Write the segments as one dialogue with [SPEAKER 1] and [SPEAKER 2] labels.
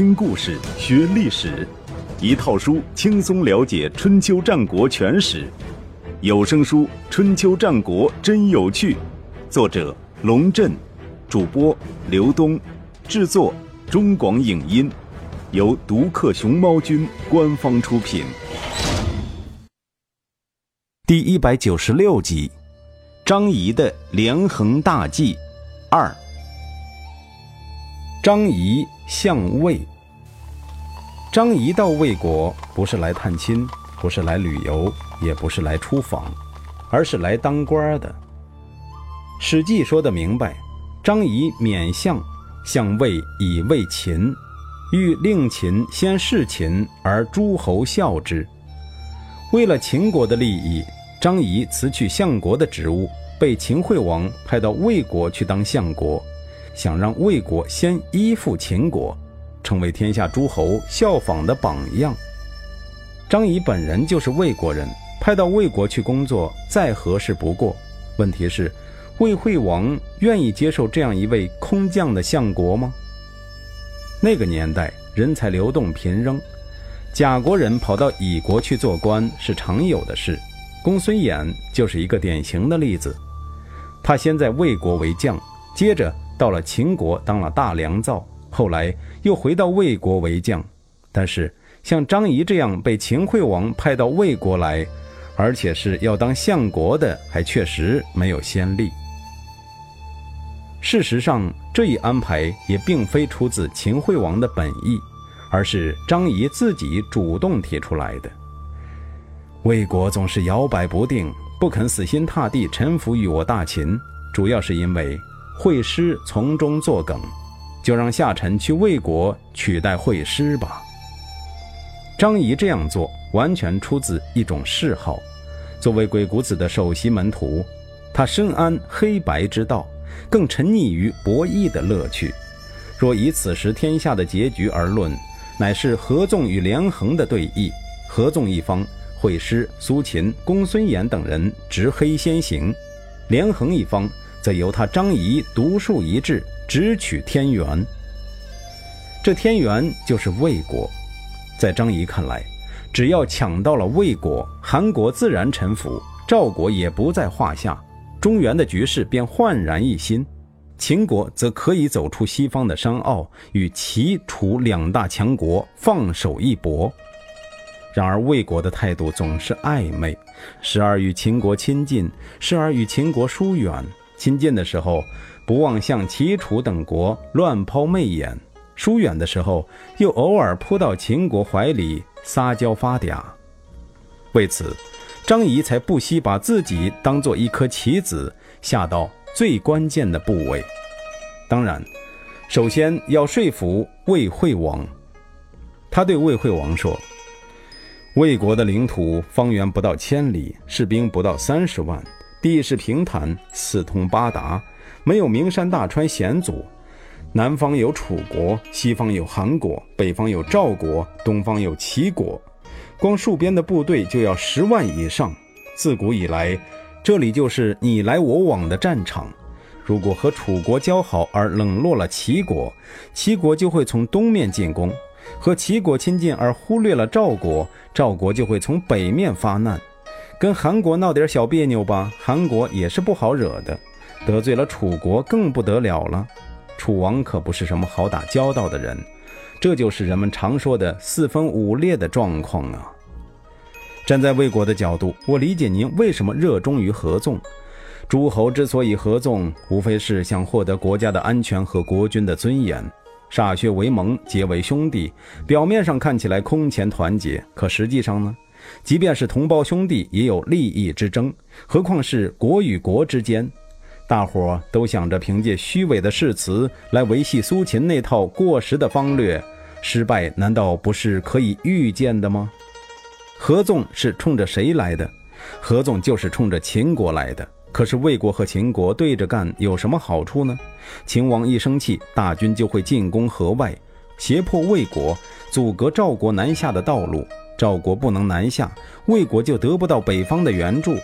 [SPEAKER 1] 听故事学历史，一套书轻松了解春秋战国全史。有声书《春秋战国真有趣》，作者龙震，主播刘东，制作中广影音，由独克熊猫君官方出品。第一百九十六集，张仪的连横大计二。张仪向魏。张仪到魏国，不是来探亲，不是来旅游，也不是来出访，而是来当官的。《史记》说的明白：张仪免相，向魏以魏秦，欲令秦先事秦，而诸侯效之。为了秦国的利益，张仪辞去相国的职务，被秦惠王派到魏国去当相国。想让魏国先依附秦国，成为天下诸侯效仿的榜样。张仪本人就是魏国人，派到魏国去工作再合适不过。问题是，魏惠王愿意接受这样一位空降的相国吗？那个年代人才流动频仍，甲国人跑到乙国去做官是常有的事。公孙衍就是一个典型的例子。他先在魏国为将，接着。到了秦国当了大良造，后来又回到魏国为将。但是像张仪这样被秦惠王派到魏国来，而且是要当相国的，还确实没有先例。事实上，这一安排也并非出自秦惠王的本意，而是张仪自己主动提出来的。魏国总是摇摆不定，不肯死心塌地臣服于我大秦，主要是因为。惠师从中作梗，就让夏臣去魏国取代惠师吧。张仪这样做完全出自一种嗜好。作为鬼谷子的首席门徒，他深谙黑白之道，更沉溺于博弈的乐趣。若以此时天下的结局而论，乃是合纵与连横的对弈。合纵一方，惠师、苏秦、公孙衍等人执黑先行；连横一方。则由他张仪独树一帜，直取天元。这天元就是魏国。在张仪看来，只要抢到了魏国，韩国自然臣服，赵国也不在话下，中原的局势便焕然一新。秦国则可以走出西方的山坳，与齐、楚两大强国放手一搏。然而魏国的态度总是暧昧，时而与秦国亲近，时而与秦国疏远。亲近的时候，不忘向齐楚等国乱抛媚眼；疏远的时候，又偶尔扑到秦国怀里撒娇发嗲。为此，张仪才不惜把自己当做一颗棋子，下到最关键的部位。当然，首先要说服魏惠王。他对魏惠王说：“魏国的领土方圆不到千里，士兵不到三十万。”地势平坦，四通八达，没有名山大川险阻。南方有楚国，西方有韩国，北方有赵国，东方有齐国。光戍边的部队就要十万以上。自古以来，这里就是你来我往的战场。如果和楚国交好而冷落了齐国，齐国就会从东面进攻；和齐国亲近而忽略了赵国，赵国就会从北面发难。跟韩国闹点小别扭吧，韩国也是不好惹的；得罪了楚国更不得了了。楚王可不是什么好打交道的人，这就是人们常说的四分五裂的状况啊。站在魏国的角度，我理解您为什么热衷于合纵。诸侯之所以合纵，无非是想获得国家的安全和国君的尊严。歃血为盟，结为兄弟，表面上看起来空前团结，可实际上呢？即便是同胞兄弟，也有利益之争，何况是国与国之间？大伙儿都想着凭借虚伪的誓词来维系苏秦那套过时的方略，失败难道不是可以预见的吗？合纵是冲着谁来的？合纵就是冲着秦国来的。可是魏国和秦国对着干有什么好处呢？秦王一生气，大军就会进攻河外，胁迫魏国，阻隔赵国南下的道路。赵国不能南下，魏国就得不到北方的援助。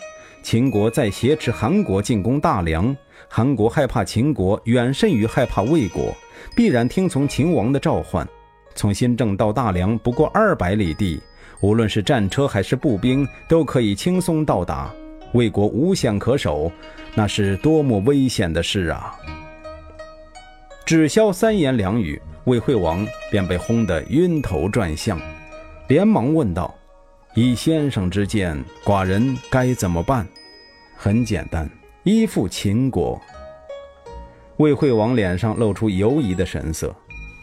[SPEAKER 1] 秦国再挟持韩国进攻大梁，韩国害怕秦国远甚于害怕魏国，必然听从秦王的召唤。从新郑到大梁不过二百里地，无论是战车还是步兵，都可以轻松到达。魏国无险可守，那是多么危险的事啊！只消三言两语，魏惠王便被轰得晕头转向，连忙问道：“以先生之见，寡人该怎么办？”很简单，依附秦国。魏惠王脸上露出犹疑的神色，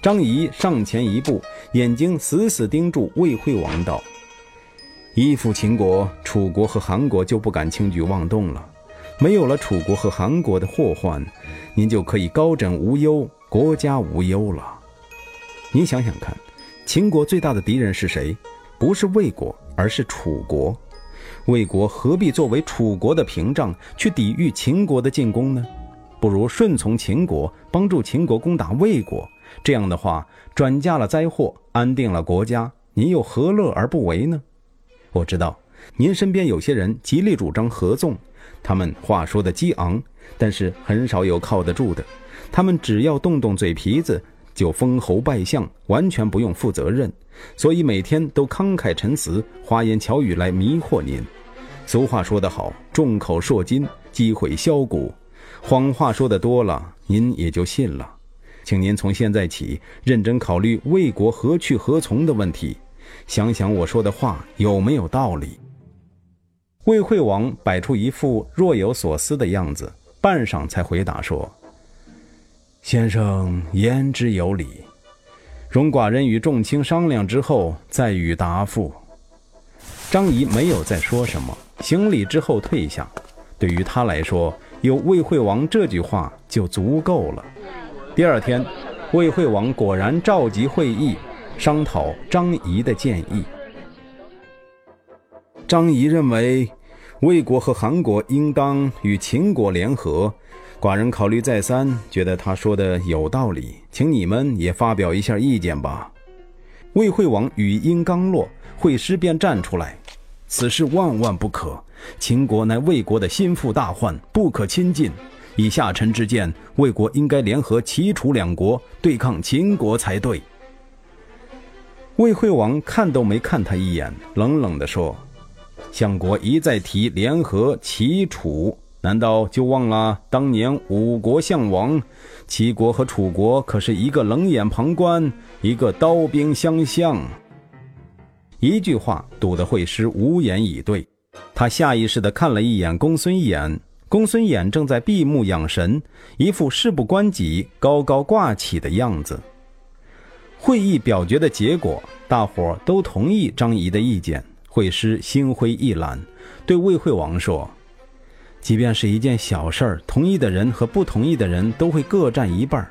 [SPEAKER 1] 张仪上前一步，眼睛死死盯住魏惠王，道：“依附秦国，楚国和韩国就不敢轻举妄动了。没有了楚国和韩国的祸患。”您就可以高枕无忧，国家无忧了。您想想看，秦国最大的敌人是谁？不是魏国，而是楚国。魏国何必作为楚国的屏障去抵御秦国的进攻呢？不如顺从秦国，帮助秦国攻打魏国。这样的话，转嫁了灾祸，安定了国家，您又何乐而不为呢？我知道，您身边有些人极力主张合纵，他们话说的激昂。但是很少有靠得住的，他们只要动动嘴皮子就封侯拜相，完全不用负责任，所以每天都慷慨陈词，花言巧语来迷惑您。俗话说得好，众口铄金，积毁销骨。谎话说得多了，您也就信了。请您从现在起认真考虑魏国何去何从的问题，想想我说的话有没有道理。魏惠王摆出一副若有所思的样子。半晌才回答说：“先生言之有理，容寡人与众卿商量之后再予答复。”张仪没有再说什么，行礼之后退下。对于他来说，有魏惠王这句话就足够了。第二天，魏惠王果然召集会议，商讨张仪的建议。张仪认为。魏国和韩国应当与秦国联合，寡人考虑再三，觉得他说的有道理，请你们也发表一下意见吧。魏惠王语音刚落，惠师便站出来：“此事万万不可！秦国乃魏国的心腹大患，不可亲近。以下臣之见，魏国应该联合齐、楚两国对抗秦国才对。”魏惠王看都没看他一眼，冷冷地说。相国一再提联合齐楚，难道就忘了当年五国相王？齐国和楚国可是一个冷眼旁观，一个刀兵相向。一句话堵得惠施无言以对。他下意识地看了一眼公孙衍，公孙衍正在闭目养神，一副事不关己、高高挂起的样子。会议表决的结果，大伙都同意张仪的意见。惠施心灰意懒，对魏惠王说：“即便是一件小事儿，同意的人和不同意的人都会各占一半儿，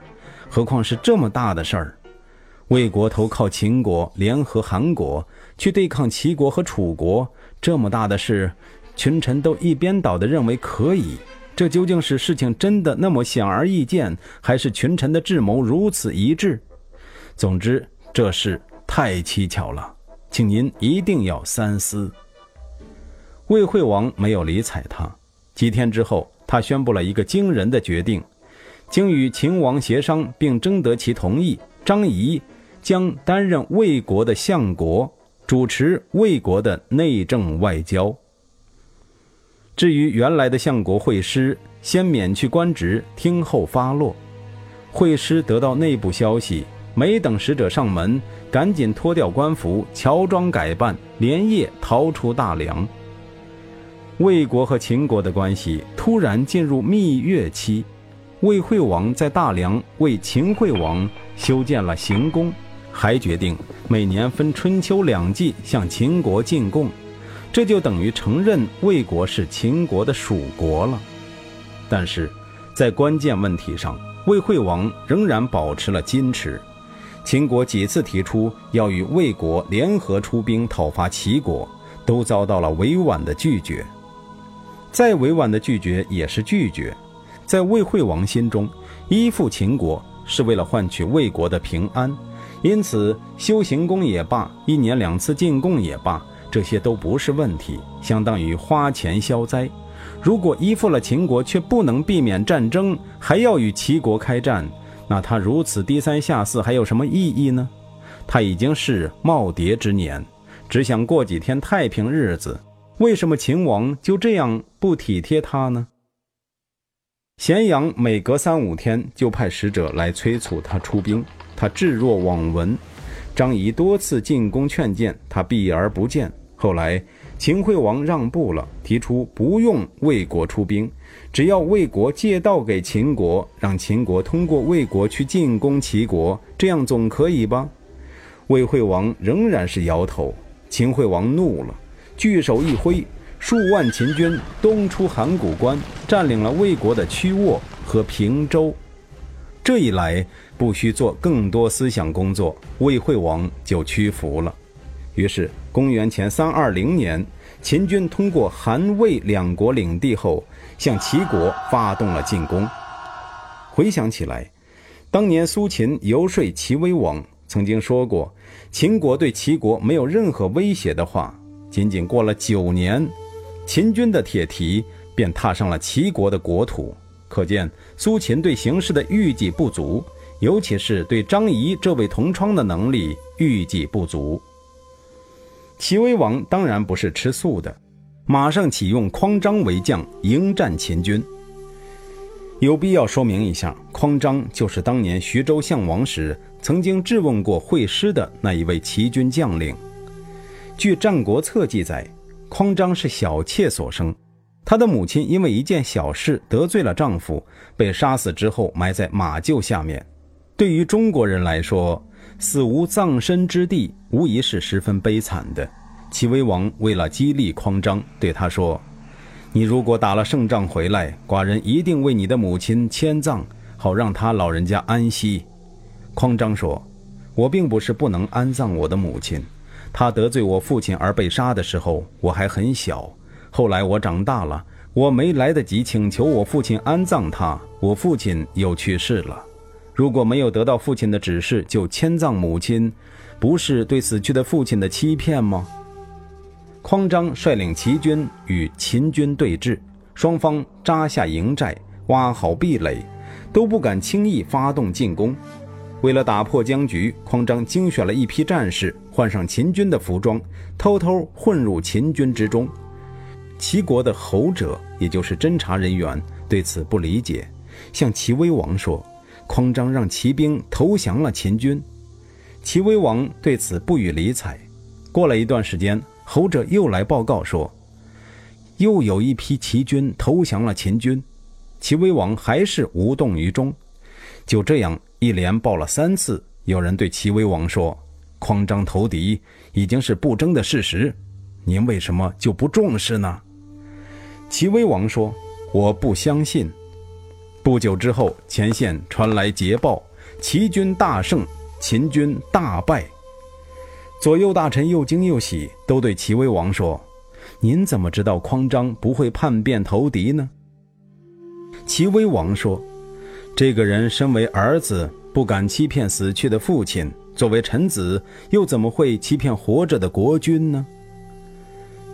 [SPEAKER 1] 何况是这么大的事儿？魏国投靠秦国，联合韩国去对抗齐国和楚国，这么大的事，群臣都一边倒的认为可以。这究竟是事情真的那么显而易见，还是群臣的智谋如此一致？总之，这事太蹊跷了。”请您一定要三思。魏惠王没有理睬他。几天之后，他宣布了一个惊人的决定：经与秦王协商并征得其同意，张仪将担任魏国的相国，主持魏国的内政外交。至于原来的相国惠师，先免去官职，听候发落。惠师得到内部消息。没等使者上门，赶紧脱掉官服，乔装改扮，连夜逃出大梁。魏国和秦国的关系突然进入蜜月期，魏惠王在大梁为秦惠王修建了行宫，还决定每年分春秋两季向秦国进贡，这就等于承认魏国是秦国的属国了。但是，在关键问题上，魏惠王仍然保持了矜持。秦国几次提出要与魏国联合出兵讨伐齐国，都遭到了委婉的拒绝。再委婉的拒绝也是拒绝。在魏惠王心中，依附秦国是为了换取魏国的平安，因此修行宫也罢，一年两次进贡也罢，这些都不是问题，相当于花钱消灾。如果依附了秦国却不能避免战争，还要与齐国开战。那他如此低三下四还有什么意义呢？他已经是耄耋之年，只想过几天太平日子。为什么秦王就这样不体贴他呢？咸阳每隔三五天就派使者来催促他出兵，他置若罔闻。张仪多次进宫劝谏，他避而不见。后来秦惠王让步了，提出不用魏国出兵，只要魏国借道给秦国，让秦国通过魏国去进攻齐国，这样总可以吧？魏惠王仍然是摇头。秦惠王怒了，巨手一挥。数万秦军东出函谷关，占领了魏国的曲沃和平州。这一来，不需做更多思想工作，魏惠王就屈服了。于是，公元前三二零年，秦军通过韩魏两国领地后，向齐国发动了进攻。回想起来，当年苏秦游说齐威王，曾经说过“秦国对齐国没有任何威胁”的话。仅仅过了九年。秦军的铁蹄便踏上了齐国的国土，可见苏秦对形势的预计不足，尤其是对张仪这位同窗的能力预计不足。齐威王当然不是吃素的，马上启用匡章为将迎战秦军。有必要说明一下，匡章就是当年徐州相王时曾经质问过会师的那一位齐军将领。据《战国策》记载。匡章是小妾所生，他的母亲因为一件小事得罪了丈夫，被杀死之后埋在马厩下面。对于中国人来说，死无葬身之地，无疑是十分悲惨的。齐威王为了激励匡章，对他说：“你如果打了胜仗回来，寡人一定为你的母亲迁葬，好让他老人家安息。”匡章说：“我并不是不能安葬我的母亲。”他得罪我父亲而被杀的时候，我还很小。后来我长大了，我没来得及请求我父亲安葬他，我父亲又去世了。如果没有得到父亲的指示就迁葬母亲，不是对死去的父亲的欺骗吗？匡章率领齐军与秦军对峙，双方扎下营寨，挖好壁垒，都不敢轻易发动进攻。为了打破僵局，匡章精选了一批战士，换上秦军的服装，偷偷混入秦军之中。齐国的侯者，也就是侦察人员，对此不理解，向齐威王说：“匡章让骑兵投降了秦军。”齐威王对此不予理睬。过了一段时间，侯者又来报告说：“又有一批齐军投降了秦军。”齐威王还是无动于衷。就这样。一连报了三次，有人对齐威王说：“匡章投敌已经是不争的事实，您为什么就不重视呢？”齐威王说：“我不相信。”不久之后，前线传来捷报：齐军大胜，秦军大败。左右大臣又惊又喜，都对齐威王说：“您怎么知道匡章不会叛变投敌呢？”齐威王说。这个人身为儿子，不敢欺骗死去的父亲；作为臣子，又怎么会欺骗活着的国君呢？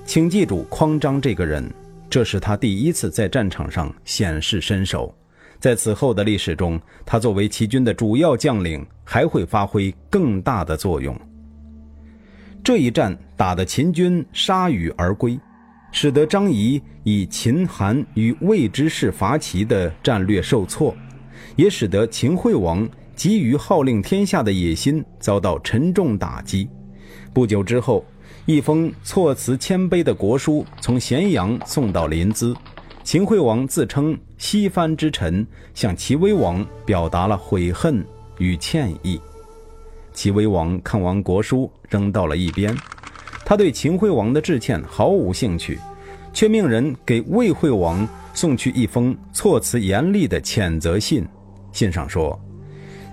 [SPEAKER 1] 请记住，匡章这个人，这是他第一次在战场上显示身手。在此后的历史中，他作为齐军的主要将领，还会发挥更大的作用。这一战打得秦军铩羽而归，使得张仪以秦、韩与魏之士伐齐的战略受挫。也使得秦惠王急于号令天下的野心遭到沉重打击。不久之后，一封措辞谦卑的国书从咸阳送到临淄，秦惠王自称西藩之臣，向齐威王表达了悔恨与歉意。齐威王看完国书，扔到了一边。他对秦惠王的致歉毫无兴趣，却命人给魏惠王送去一封措辞严厉的谴责信。信上说，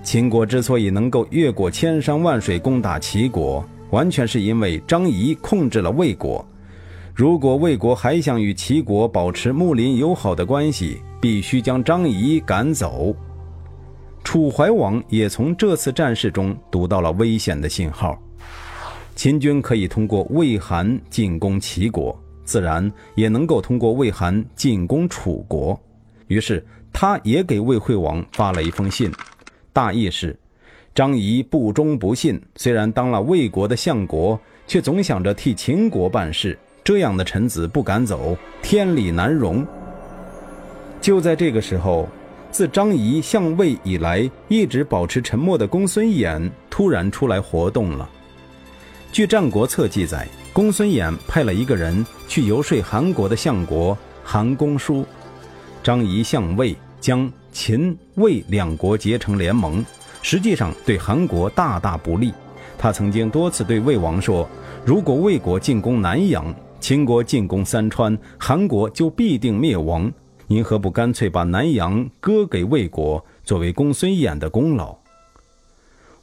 [SPEAKER 1] 秦国之所以能够越过千山万水攻打齐国，完全是因为张仪控制了魏国。如果魏国还想与齐国保持睦邻友好的关系，必须将张仪赶走。楚怀王也从这次战事中读到了危险的信号。秦军可以通过魏韩进攻齐国，自然也能够通过魏韩进攻楚国。于是。他也给魏惠王发了一封信，大意是：张仪不忠不信，虽然当了魏国的相国，却总想着替秦国办事。这样的臣子不敢走，天理难容。就在这个时候，自张仪相魏以来一直保持沉默的公孙衍突然出来活动了。据《战国策》记载，公孙衍派了一个人去游说韩国的相国韩公叔，张仪相魏将秦魏两国结成联盟，实际上对韩国大大不利。他曾经多次对魏王说：“如果魏国进攻南阳，秦国进攻三川，韩国就必定灭亡。您何不干脆把南阳割给魏国，作为公孙衍的功劳？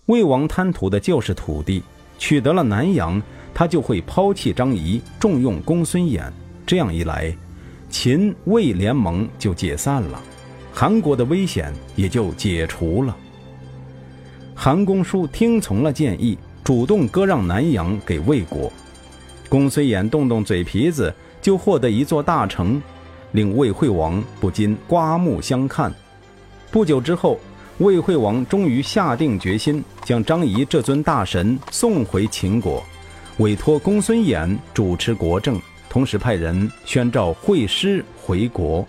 [SPEAKER 1] 魏王贪图的就是土地，取得了南阳，他就会抛弃张仪，重用公孙衍。这样一来，秦魏联盟就解散了，韩国的危险也就解除了。韩公叔听从了建议，主动割让南阳给魏国。公孙衍动动嘴皮子，就获得一座大城，令魏惠王不禁刮目相看。不久之后，魏惠王终于下定决心，将张仪这尊大神送回秦国，委托公孙衍主持国政，同时派人宣召惠师回国。